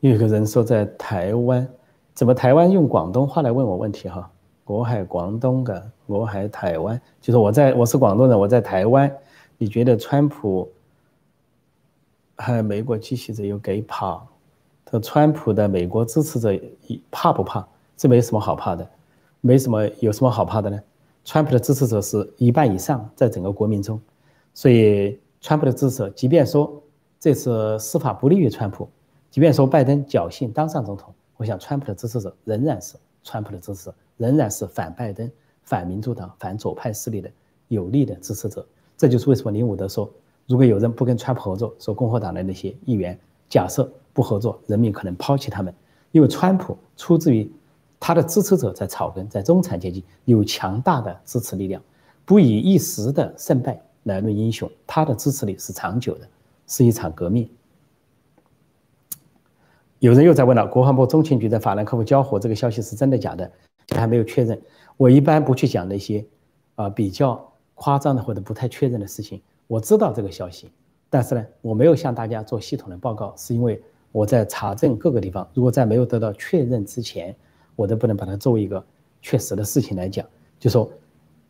有一个人说在台湾，怎么台湾用广东话来问我问题哈？我海广东的，我海台湾，就是我在我是广东人，我在台湾。你觉得川普还有美国支持者有给怕？他川普的美国支持者怕不怕？这没什么好怕的，没什么有什么好怕的呢？川普的支持者是一半以上，在整个国民中，所以川普的支持者，即便说这次司法不利于川普，即便说拜登侥幸当上总统，我想川普的支持者仍然是川普的支持，仍然是反拜登、反民主党、反左派势力的有力的支持者。这就是为什么林伍德说，如果有人不跟川普合作，说共和党的那些议员假设不合作，人民可能抛弃他们，因为川普出自于。他的支持者在草根，在中产阶级有强大的支持力量，不以一时的胜败来论英雄。他的支持力是长久的，是一场革命。有人又在问了：国防部中情局在法兰克福交火，这个消息是真的假的？还没有确认。我一般不去讲那些啊比较夸张的或者不太确认的事情。我知道这个消息，但是呢，我没有向大家做系统的报告，是因为我在查证各个地方。如果在没有得到确认之前，我都不能把它作为一个确实的事情来讲，就说，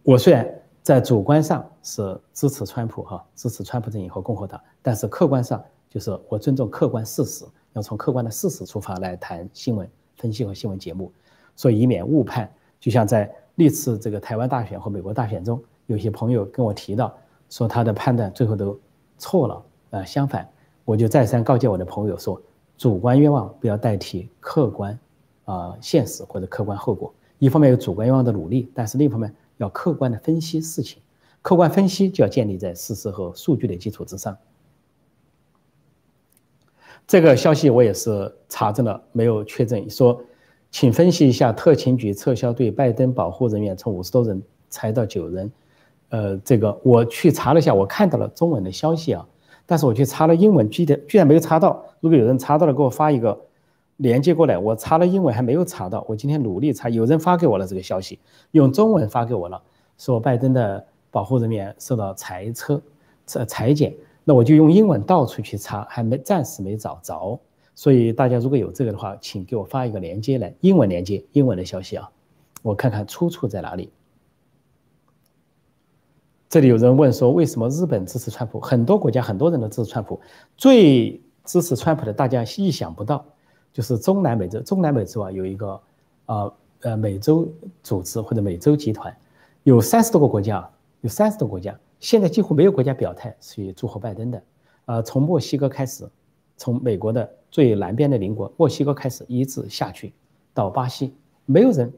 我虽然在主观上是支持川普哈，支持川普阵营和共和党，但是客观上就是我尊重客观事实，要从客观的事实出发来谈新闻分析和新闻节目，所以以免误判。就像在历次这个台湾大选和美国大选中，有些朋友跟我提到说他的判断最后都错了，呃，相反，我就再三告诫我的朋友说，主观愿望不要代替客观。啊，现实或者客观后果，一方面有主观愿望的努力，但是另一方面要客观的分析事情，客观分析就要建立在事实和数据的基础之上。这个消息我也是查证了，没有确诊。说，请分析一下特勤局撤销对拜登保护人员从五十多人裁到九人。呃，这个我去查了一下，我看到了中文的消息啊，但是我去查了英文，居然居然没有查到。如果有人查到了，给我发一个。连接过来，我查了英文还没有查到。我今天努力查，有人发给我了这个消息，用中文发给我了，说拜登的保护人员受到裁撤、裁裁减。那我就用英文到处去查，还没暂时没找着。所以大家如果有这个的话，请给我发一个连接来，英文连接，英文的消息啊，我看看出处在哪里。这里有人问说，为什么日本支持川普？很多国家很多人都支持川普，最支持川普的，大家意想不到，就是中南美洲，中南美洲啊有一个呃呃美洲组织或者美洲集团，有三十多个国家，有三十多个国家，现在几乎没有国家表态去祝贺拜登的。呃，从墨西哥开始，从美国的最南边的邻国墨西哥开始，一直下去到巴西，没有人，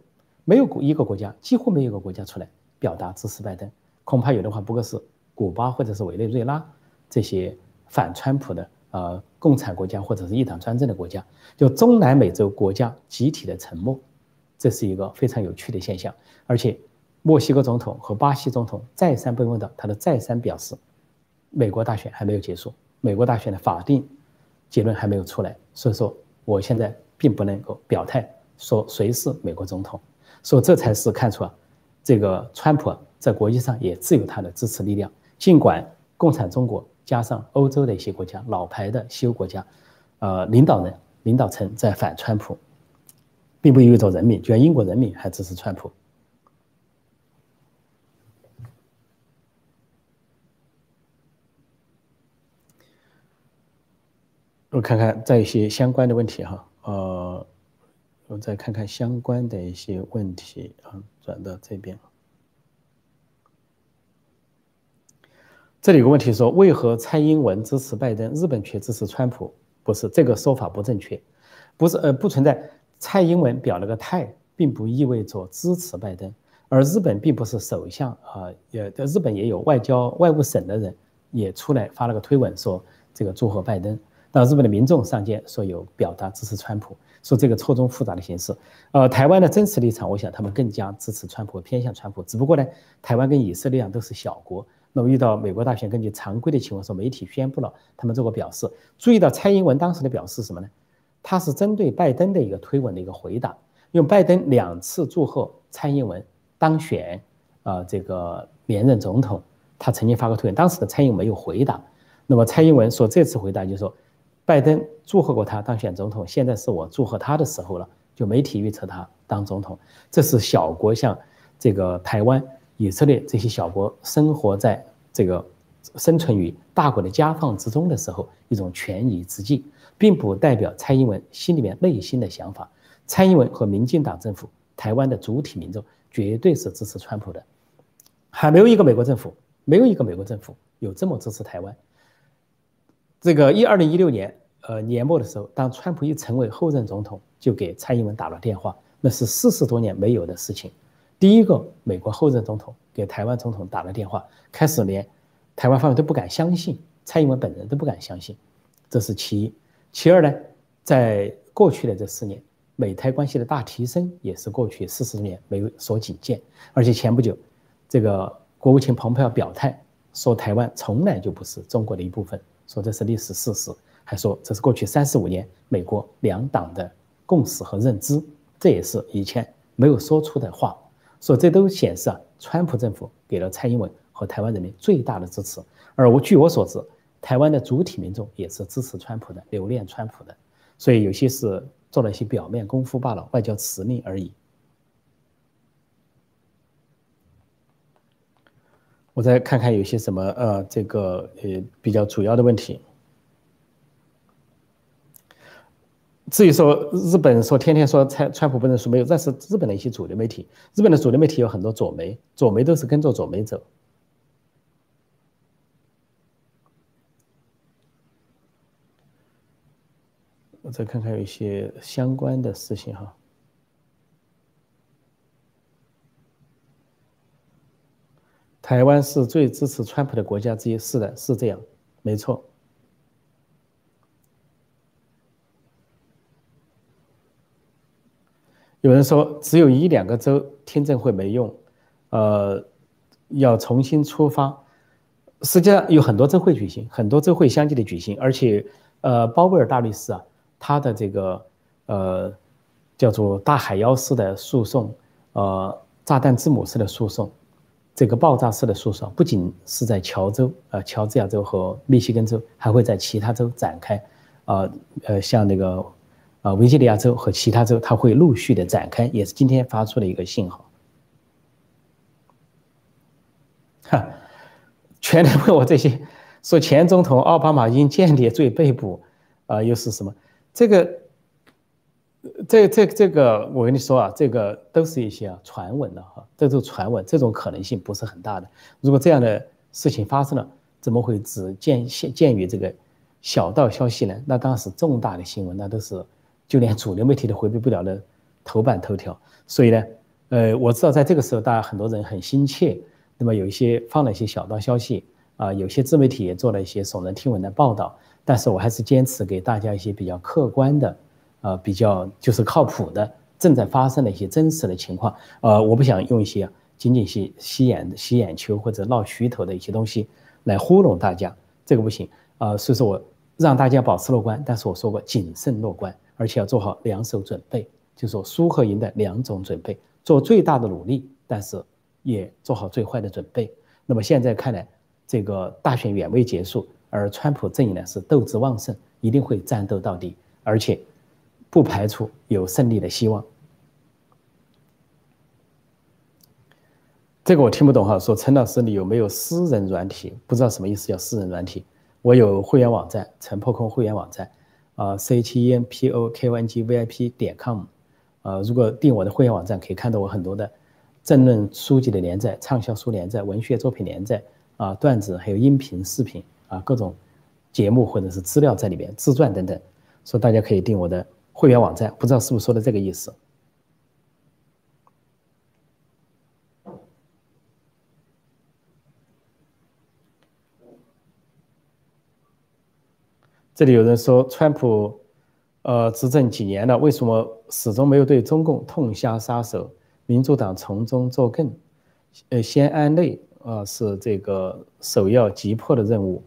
没有一个国家，几乎没有一个国家出来表达支持拜登。恐怕有的话，不过是古巴或者是委内瑞拉这些反川普的呃共产国家或者是一党专政的国家，就中南美洲国家集体的沉默，这是一个非常有趣的现象。而且，墨西哥总统和巴西总统再三被问到，他的再三表示，美国大选还没有结束，美国大选的法定结论还没有出来，所以说我现在并不能够表态说谁是美国总统，所以这才是看出啊，这个川普。在国际上也自有他的支持力量，尽管共产中国加上欧洲的一些国家、老牌的西欧国家，呃，领导人、领导层在反川普，并不意味着人民，就像英国人民还支持川普。我看看在一些相关的问题哈，呃，我再看看相关的一些问题啊，转到这边。这里有个问题说，为何蔡英文支持拜登，日本却支持川普？不是这个说法不正确，不是呃不存在。蔡英文表了个态，并不意味着支持拜登，而日本并不是首相啊，也日本也有外交外务省的人也出来发了个推文说这个祝贺拜登。那日本的民众上街说有表达支持川普，说这个错综复杂的形式。呃，台湾的真实立场，我想他们更加支持川普，偏向川普。只不过呢，台湾跟以色列一样都是小国。那么遇到美国大选，根据常规的情况说，媒体宣布了他们做过表示。注意到蔡英文当时的表示什么呢？他是针对拜登的一个推文的一个回答，用拜登两次祝贺蔡英文当选，呃，这个连任总统，他曾经发过推文，当时的蔡英文没有回答。那么蔡英文说这次回答就是说，拜登祝贺过他当选总统，现在是我祝贺他的时候了。就媒体预测他当总统，这是小国像这个台湾。以色列这些小国生活在这个生存于大国的夹缝之中的时候，一种权宜之计，并不代表蔡英文心里面内心的想法。蔡英文和民进党政府、台湾的主体民众绝对是支持川普的，还没有一个美国政府，没有一个美国政府有这么支持台湾。这个一二零一六年，呃年末的时候，当川普一成为后任总统，就给蔡英文打了电话，那是四十多年没有的事情。第一个美国后任总统给台湾总统打了电话，开始连台湾方面都不敢相信，蔡英文本人都不敢相信，这是其一。其二呢，在过去的这四年，美台关系的大提升也是过去四十年没有所仅见。而且前不久，这个国务卿蓬佩奥表态说，台湾从来就不是中国的一部分，说这是历史事实，还说这是过去三十五年美国两党的共识和认知，这也是以前没有说出的话。所以这都显示啊，川普政府给了蔡英文和台湾人民最大的支持。而我据我所知，台湾的主体民众也是支持川普的，留恋川普的。所以有些是做了一些表面功夫罢了，外交辞令而已。我再看看有些什么呃，这个呃比较主要的问题。至于说日本说天天说川川普不认输，没有，那是日本的一些主流媒体。日本的主流媒体有很多左媒，左媒都是跟着左媒走。我再看看有一些相关的事情哈。台湾是最支持川普的国家之一，是的，是这样，没错。有人说只有一两个州听证会没用，呃，要重新出发。实际上有很多州会举行，很多州会相继的举行，而且，呃，鲍威尔大律师啊，他的这个呃叫做大海妖式的诉讼，呃，炸弹字母式的诉讼，这个爆炸式的诉讼，不仅是在乔州、呃乔治亚州和密西根州，还会在其他州展开，啊，呃，像那个。啊，维吉尼亚州和其他州，它会陆续的展开，也是今天发出的一个信号。哈，全都问我这些，说前总统奥巴马因间谍罪被捕，啊，又是什么？这个，这这这个，我跟你说啊，这个都是一些传闻的哈，这种传闻，这种可能性不是很大的。如果这样的事情发生了，怎么会只见限鉴于这个小道消息呢？那当然是重大的新闻，那都是就连主流媒体都回避不了的头版头条。所以呢，呃，我知道在这个时候，大家很多人很心切，那么有一些放了一些小道消息啊，有些自媒体也做了一些耸人听闻的报道，但是我还是坚持给大家一些比较客观的，呃，比较就是靠谱的正在发生的一些真实的情况。呃，我不想用一些仅仅是吸眼吸眼球或者闹虚头的一些东西。来糊弄大家，这个不行啊！所以说我让大家保持乐观，但是我说过谨慎乐观，而且要做好两手准备，就说输和赢的两种准备，做最大的努力，但是也做好最坏的准备。那么现在看来，这个大选远未结束，而川普阵营呢是斗志旺盛，一定会战斗到底，而且不排除有胜利的希望。这个我听不懂哈，说陈老师你有没有私人软体？不知道什么意思叫私人软体。我有会员网站，陈破空会员网站，啊，c h e n p o k o n g v i p 点 com，啊，如果订我的会员网站，可以看到我很多的政论书籍的连载、畅销书连载、文学作品连载啊，段子还有音频、视频啊，各种节目或者是资料在里面，自传等等，所以大家可以订我的会员网站，不知道是不是说的这个意思。这里有人说，川普，呃，执政几年了，为什么始终没有对中共痛下杀手？民主党从中作梗，呃，先安内，啊，是这个首要急迫的任务，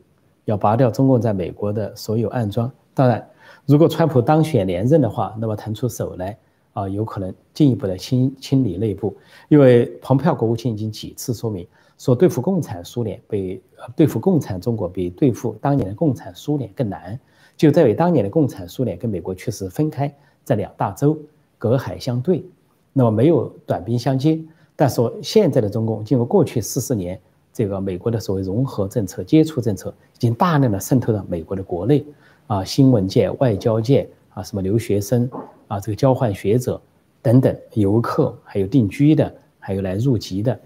要拔掉中共在美国的所有暗桩。当然，如果川普当选连任的话，那么腾出手来，啊，有可能进一步的清清理内部，因为蓬佩奥国务卿已经几次说明。说对付共产苏联比对付共产中国比对付当年的共产苏联更难，就在于当年的共产苏联跟美国确实分开在两大洲，隔海相对，那么没有短兵相接。但说现在的中共经过过去四十年这个美国的所谓融合政策、接触政策，已经大量的渗透到美国的国内啊，新闻界、外交界啊，什么留学生啊，这个交换学者等等游客，还有定居的，还有来入籍的。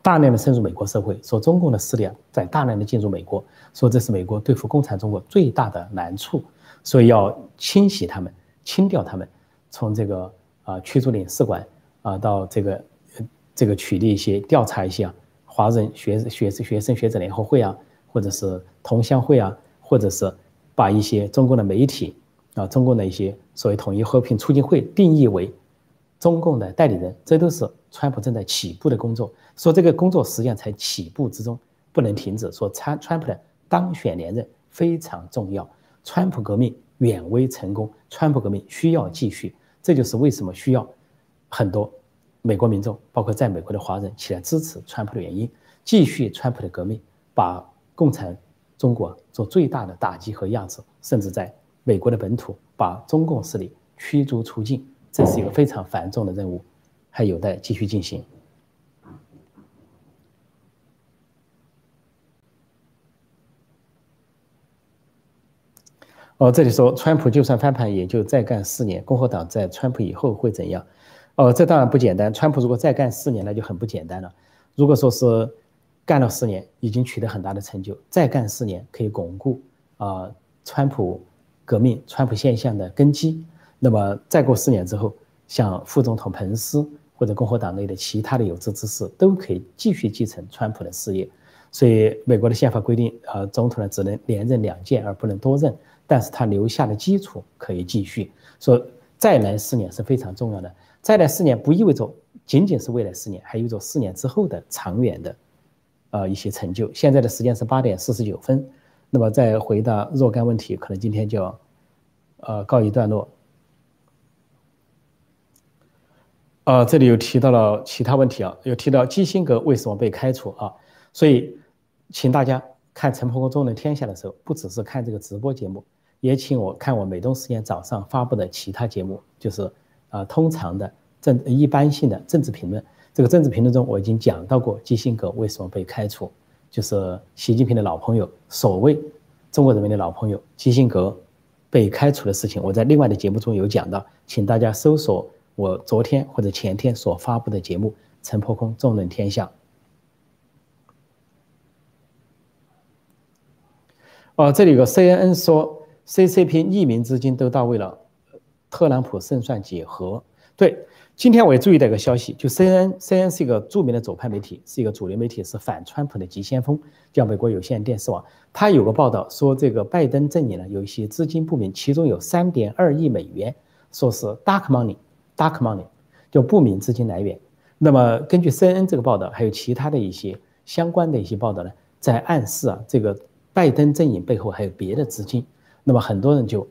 大量的渗入美国社会，说中共的势力啊在大量的进入美国，说这是美国对付共产中国最大的难处，所以要清洗他们，清掉他们，从这个啊驱逐领事馆啊到这个这个取缔一些调查一些啊华人学学生学生学者联合会啊，或者是同乡会啊，或者是把一些中共的媒体啊中共的一些所谓统一和平促进会定义为中共的代理人，这都是川普正在起步的工作。说这个工作实际上才起步之中，不能停止。说川川普的当选连任非常重要，川普革命远未成功，川普革命需要继续。这就是为什么需要很多美国民众，包括在美国的华人起来支持川普的原因。继续川普的革命，把共产中国做最大的打击和压制，甚至在美国的本土把中共势力驱逐出境，这是一个非常繁重的任务，还有待继续进行。哦，这里说川普就算翻盘，也就再干四年。共和党在川普以后会怎样？哦，这当然不简单。川普如果再干四年，那就很不简单了。如果说是干了四年，已经取得很大的成就，再干四年可以巩固啊川普革命、川普现象的根基。那么再过四年之后，像副总统彭斯或者共和党内的其他的有志之士，都可以继续继承川普的事业。所以美国的宪法规定，呃，总统呢只能连任两届，而不能多任。但是他留下的基础可以继续说，再来四年是非常重要的。再来四年不意味着仅仅是未来四年，还意味着四年之后的长远的，呃一些成就。现在的时间是八点四十九分，那么再回答若干问题，可能今天就要，呃告一段落。啊，这里又提到了其他问题啊，又提到基辛格为什么被开除啊？所以，请大家看《陈破空中的天下》的时候，不只是看这个直播节目。也请我看我美东时间早上发布的其他节目，就是啊通常的政一般性的政治评论。这个政治评论中，我已经讲到过基辛格为什么被开除，就是习近平的老朋友，所谓中国人民的老朋友基辛格被开除的事情，我在另外的节目中有讲到，请大家搜索我昨天或者前天所发布的节目《陈破空纵论天下》。哦，这里有个 CNN 说，CCP 匿名资金都到位了，特朗普胜算几何？对，今天我也注意到一个消息，就 CNN，CNN 是一个著名的左派媒体，是一个主流媒体，是反川普的急先锋，叫美国有线电视网。他有个报道说，这个拜登阵营呢有一些资金不明，其中有三点二亿美元，说是 dark money dark money，就不明资金来源。那么根据 CNN 这个报道，还有其他的一些相关的一些报道呢，在暗示啊，这个。拜登阵营背后还有别的资金，那么很多人就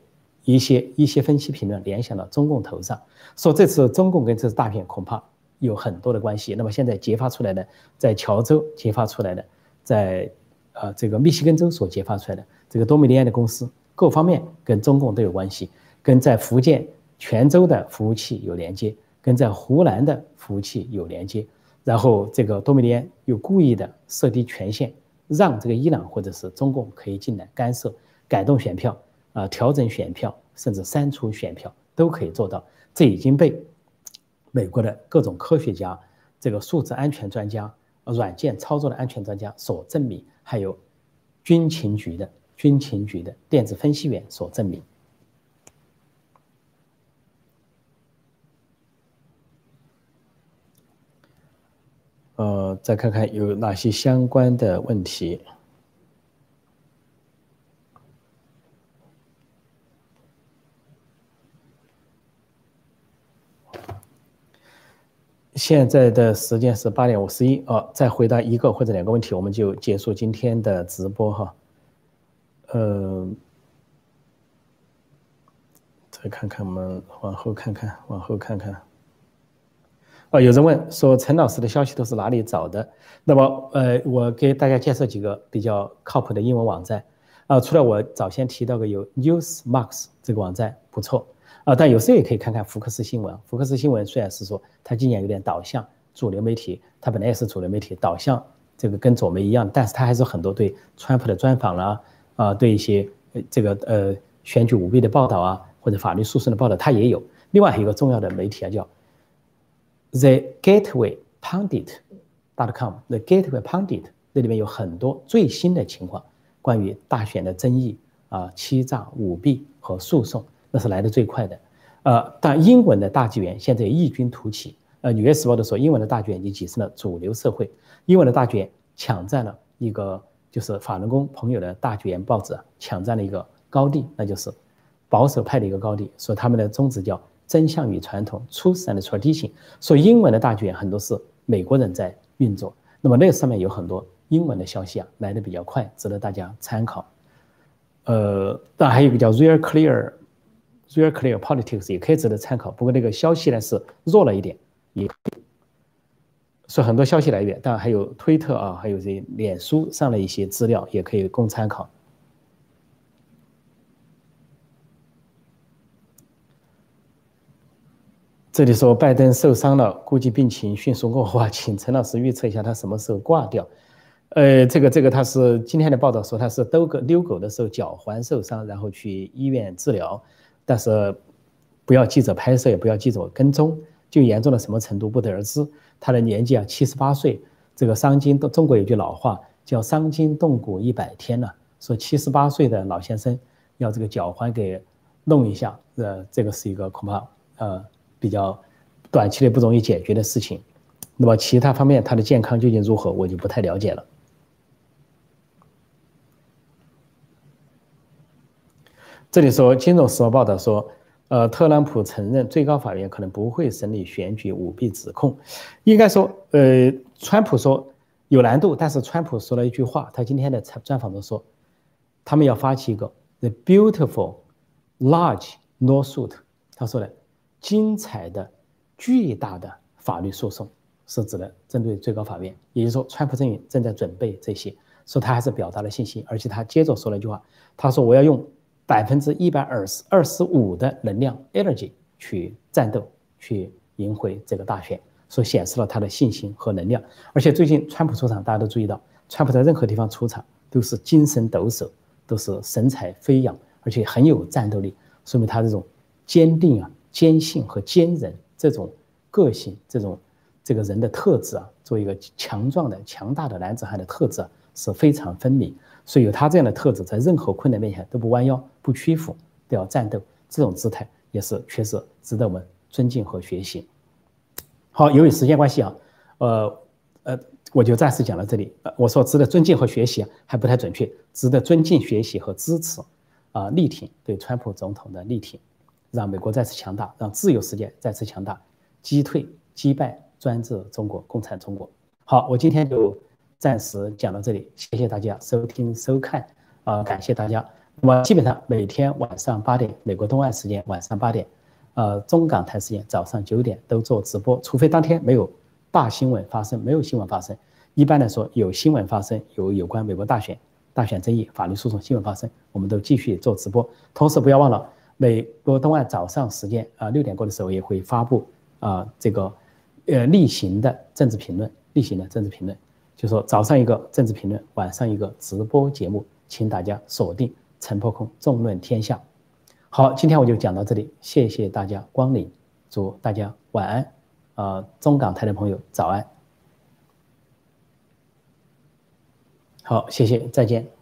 一些一些分析评论联想到中共头上，说这次中共跟这次大选恐怕有很多的关系。那么现在揭发出来的，在乔州揭发出来的，在呃这个密西根州所揭发出来的这个多米尼安的公司，各方面跟中共都有关系，跟在福建泉州的服务器有连接，跟在湖南的服务器有连接，然后这个多米尼安又故意的设低权限。让这个伊朗或者是中共可以进来干涉、改动选票啊、调整选票，甚至删除选票都可以做到。这已经被美国的各种科学家、这个数字安全专家、软件操作的安全专家所证明，还有军情局的军情局的电子分析员所证明。呃，再看看有哪些相关的问题。现在的时间是八点五十一哦，再回答一个或者两个问题，我们就结束今天的直播哈。呃，再看看，我们往后看看，往后看看。啊，有人问说陈老师的消息都是哪里找的？那么，呃，我给大家介绍几个比较靠谱的英文网站。啊，除了我早先提到的有 Newsmax 这个网站不错，啊，但有时候也可以看看福克斯新闻。福克斯新闻虽然是说它今年有点导向主流媒体，它本来也是主流媒体导向这个跟左媒一样，但是它还是很多对川普的专访啦，啊，对一些这个呃选举舞弊的报道啊，或者法律诉讼的报道，它也有。另外还有一个重要的媒体啊，叫。The Gateway Pundit.com，The Gateway Pundit，这里面有很多最新的情况，关于大选的争议啊、欺诈、舞弊和诉讼，那是来的最快的。呃，但英文的大纪元现在异军突起。呃，《纽约时报》的说，英文的大纪元已经跻身了主流社会，英文的大纪元抢占了一个就是法轮功朋友的大纪元报纸抢占了一个高地，那就是保守派的一个高地，说他们的宗旨叫。真相与传统，Truth and Tradition。说英文的大卷很多是美国人在运作，那么那上面有很多英文的消息啊，来的比较快，值得大家参考。呃，当然还有一个叫 Real Clear，Real Clear Politics 也可以值得参考。不过那个消息呢是弱了一点，也说很多消息来源，当然还有推特啊，还有这脸书上的一些资料也可以供参考。这里说拜登受伤了，估计病情迅速恶化，请陈老师预测一下他什么时候挂掉。呃，这个这个他是今天的报道说他是兜狗遛狗的时候脚踝受伤，然后去医院治疗，但是不要记者拍摄，也不要记者跟踪，就严重到什么程度不得而知。他的年纪啊七十八岁，这个伤筋动中国有句老话叫伤筋动骨一百天呢，说七十八岁的老先生要这个脚踝给弄一下，呃，这个是一个恐怕呃。比较短期内不容易解决的事情，那么其他方面他的健康究竟如何，我就不太了解了。这里说《金融时报》报道说，呃，特朗普承认最高法院可能不会审理选举舞弊指控。应该说，呃，川普说有难度，但是川普说了一句话，他今天的采专访中说，他们要发起一个 The Beautiful Large Lawsuit，他说的。精彩的、巨大的法律诉讼是指的针对最高法院，也就是说，川普阵营正在准备这些，说他还是表达了信心，而且他接着说了一句话，他说：“我要用百分之一百二十二十五的能量 energy 去战斗，去赢回这个大选，说显示了他的信心和能量。而且最近川普出场，大家都注意到，川普在任何地方出场都是精神抖擞，都是神采飞扬。”而且很有战斗力，说明他这种坚定啊、坚信和坚韧这种个性、这种这个人的特质啊，做一个强壮的、强大的男子汉的特质啊是非常分明。所以有他这样的特质，在任何困难面前都不弯腰、不屈服，都要战斗，这种姿态也是确实值得我们尊敬和学习。好，由于时间关系啊，呃呃，我就暂时讲到这里。我说值得尊敬和学习还不太准确，值得尊敬、学习和支持。啊，力挺对川普总统的力挺，让美国再次强大，让自由世界再次强大，击退、击败专制中国、共产中国。好，我今天就暂时讲到这里，谢谢大家收听收看，啊，感谢大家。那么基本上每天晚上八点，美国东岸时间晚上八点，呃，中港台时间早上九点都做直播，除非当天没有大新闻发生，没有新闻发生。一般来说，有新闻发生，有有关美国大选。大选争议、法律诉讼新闻发生，我们都继续做直播。同时，不要忘了，美国东岸早上时间啊六点过的时候也会发布啊这个呃例行的政治评论，例行的政治评论，就说早上一个政治评论，晚上一个直播节目，请大家锁定陈破空纵论天下。好，今天我就讲到这里，谢谢大家光临，祝大家晚安啊，中港台的朋友早安。好，谢谢，再见。